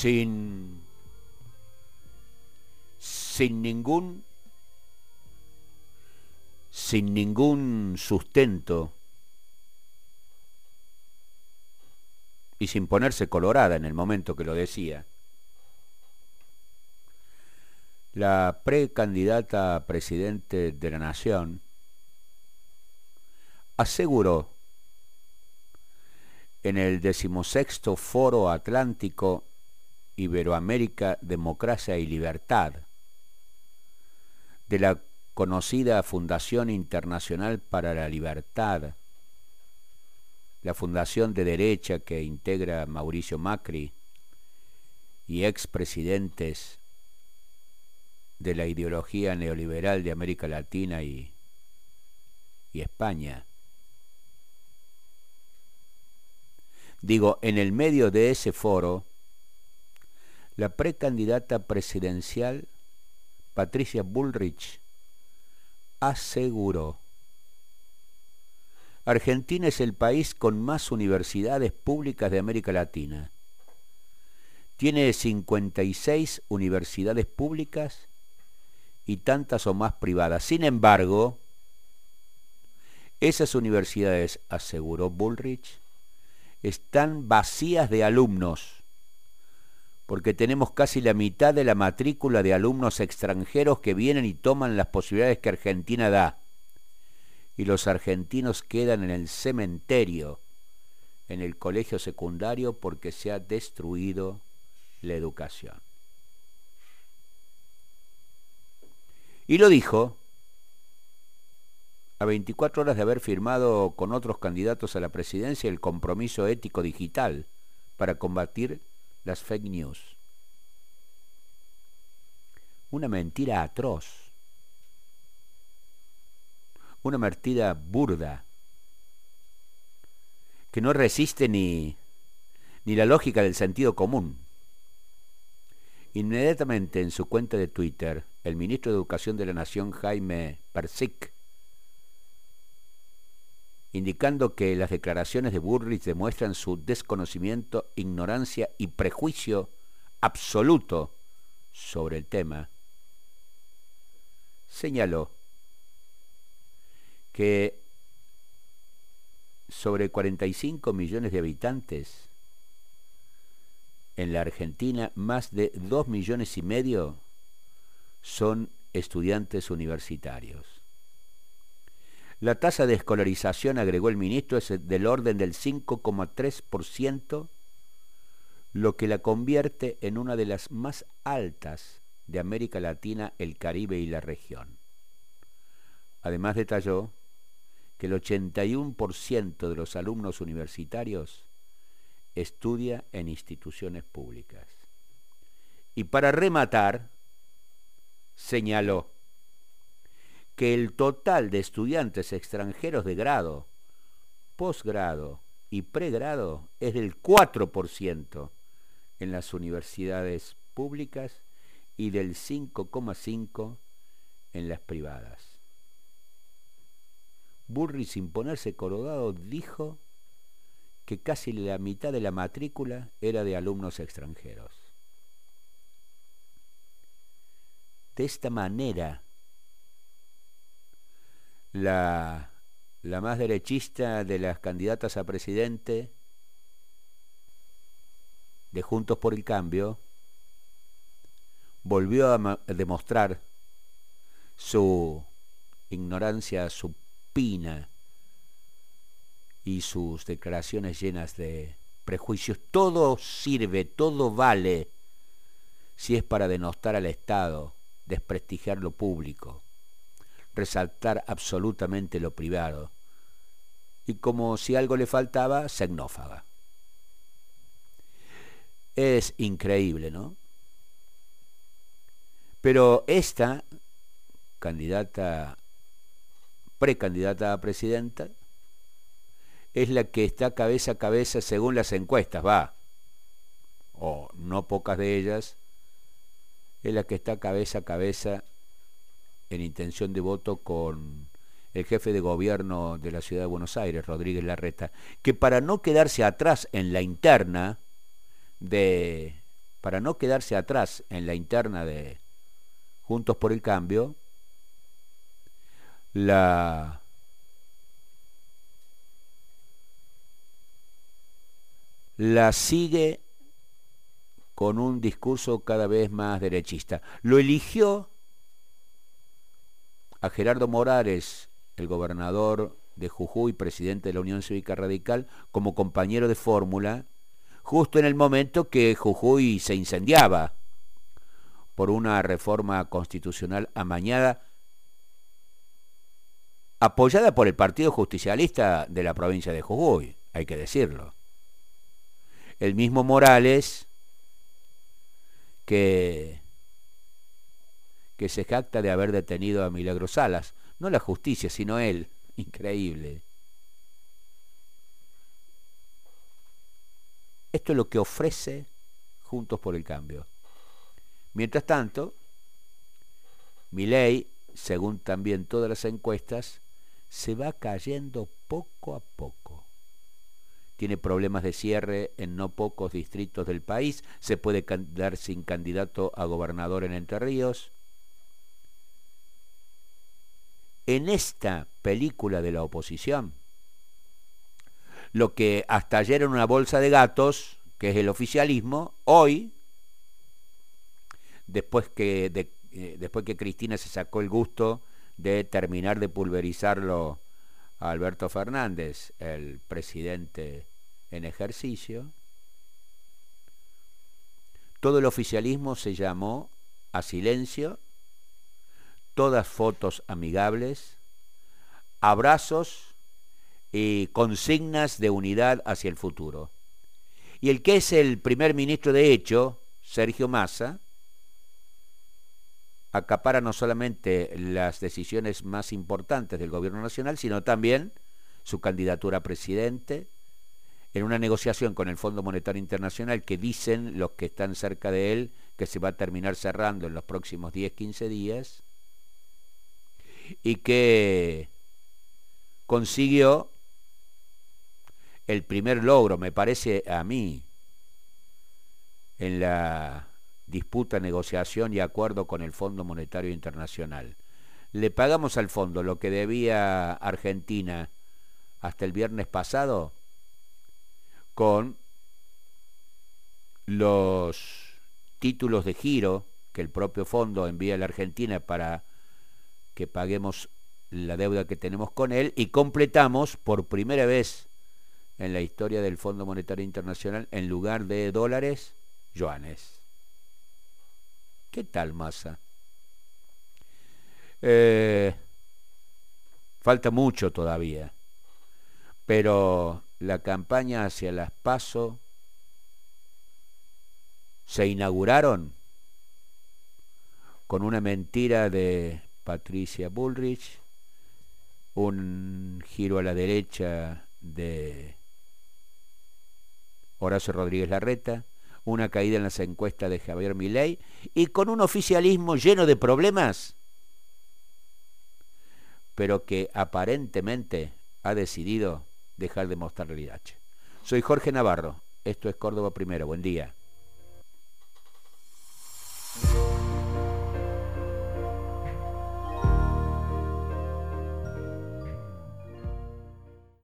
sin, sin ningún sin ningún sustento y sin ponerse colorada en el momento que lo decía. La precandidata a presidente de la Nación aseguró en el decimosexto Foro Atlántico Iberoamérica, Democracia y Libertad de la conocida Fundación Internacional para la Libertad, la fundación de derecha que integra Mauricio Macri y expresidentes de la ideología neoliberal de América Latina y, y España. Digo, en el medio de ese foro, la precandidata presidencial Patricia Bullrich aseguró, Argentina es el país con más universidades públicas de América Latina. Tiene 56 universidades públicas y tantas o más privadas. Sin embargo, esas universidades, aseguró Bullrich, están vacías de alumnos, porque tenemos casi la mitad de la matrícula de alumnos extranjeros que vienen y toman las posibilidades que Argentina da. Y los argentinos quedan en el cementerio, en el colegio secundario, porque se ha destruido la educación. Y lo dijo a 24 horas de haber firmado con otros candidatos a la presidencia el compromiso ético digital para combatir las fake news. Una mentira atroz. Una mentira burda que no resiste ni, ni la lógica del sentido común. Inmediatamente en su cuenta de Twitter, el ministro de Educación de la Nación, Jaime Persic, indicando que las declaraciones de Burrich demuestran su desconocimiento, ignorancia y prejuicio absoluto sobre el tema, señaló que sobre 45 millones de habitantes en la Argentina, más de 2 millones y medio son estudiantes universitarios. La tasa de escolarización, agregó el ministro, es del orden del 5,3%, lo que la convierte en una de las más altas de América Latina, el Caribe y la región. Además detalló que el 81% de los alumnos universitarios estudia en instituciones públicas. Y para rematar, señaló que el total de estudiantes extranjeros de grado, posgrado y pregrado es del 4% en las universidades públicas y del 5,5% en las privadas. Burri, sin ponerse corodado, dijo que casi la mitad de la matrícula era de alumnos extranjeros. De esta manera, la, la más derechista de las candidatas a presidente de Juntos por el Cambio, volvió a demostrar su ignorancia supina y sus declaraciones llenas de prejuicios. Todo sirve, todo vale si es para denostar al Estado, desprestigiar lo público, resaltar absolutamente lo privado. Y como si algo le faltaba, xenófaga. Es increíble, ¿no? Pero esta candidata, precandidata a presidenta, es la que está cabeza a cabeza según las encuestas, va, o no pocas de ellas, es la que está cabeza a cabeza en intención de voto con el jefe de gobierno de la ciudad de Buenos Aires, Rodríguez Larreta, que para no quedarse atrás en la interna de para no quedarse atrás en la interna de Juntos por el Cambio, la la sigue con un discurso cada vez más derechista. Lo eligió a Gerardo Morales, el gobernador de Jujuy, presidente de la Unión Cívica Radical, como compañero de fórmula, justo en el momento que Jujuy se incendiaba por una reforma constitucional amañada, apoyada por el Partido Justicialista de la provincia de Jujuy, hay que decirlo. El mismo Morales que, que se jacta de haber detenido a Milagro Salas, no la justicia, sino él. Increíble. Esto es lo que ofrece Juntos por el Cambio. Mientras tanto, ley, según también todas las encuestas, se va cayendo poco a poco. Tiene problemas de cierre en no pocos distritos del país, se puede quedar sin candidato a gobernador en Entre Ríos, en esta película de la oposición, lo que hasta ayer era una bolsa de gatos, que es el oficialismo, hoy, después que, eh, después que Cristina se sacó el gusto de terminar de pulverizarlo a Alberto Fernández, el presidente en ejercicio, todo el oficialismo se llamó a silencio todas fotos amigables, abrazos y consignas de unidad hacia el futuro. Y el que es el primer ministro de hecho, Sergio Massa, acapara no solamente las decisiones más importantes del gobierno nacional, sino también su candidatura a presidente, en una negociación con el Fondo Monetario Internacional que dicen los que están cerca de él que se va a terminar cerrando en los próximos 10-15 días, y que consiguió el primer logro, me parece a mí, en la disputa, negociación y acuerdo con el Fondo Monetario Internacional. Le pagamos al fondo lo que debía Argentina hasta el viernes pasado con los títulos de giro que el propio fondo envía a la Argentina para que paguemos la deuda que tenemos con él y completamos por primera vez en la historia del Fondo Monetario Internacional, en lugar de dólares, yuanes. ¿Qué tal, masa? Eh, falta mucho todavía, pero la campaña hacia las PASO se inauguraron con una mentira de Patricia Bullrich, un giro a la derecha de Horacio Rodríguez Larreta, una caída en las encuestas de Javier Milei y con un oficialismo lleno de problemas, pero que aparentemente ha decidido dejar de mostrar realidad. Soy Jorge Navarro, esto es Córdoba Primero, buen día.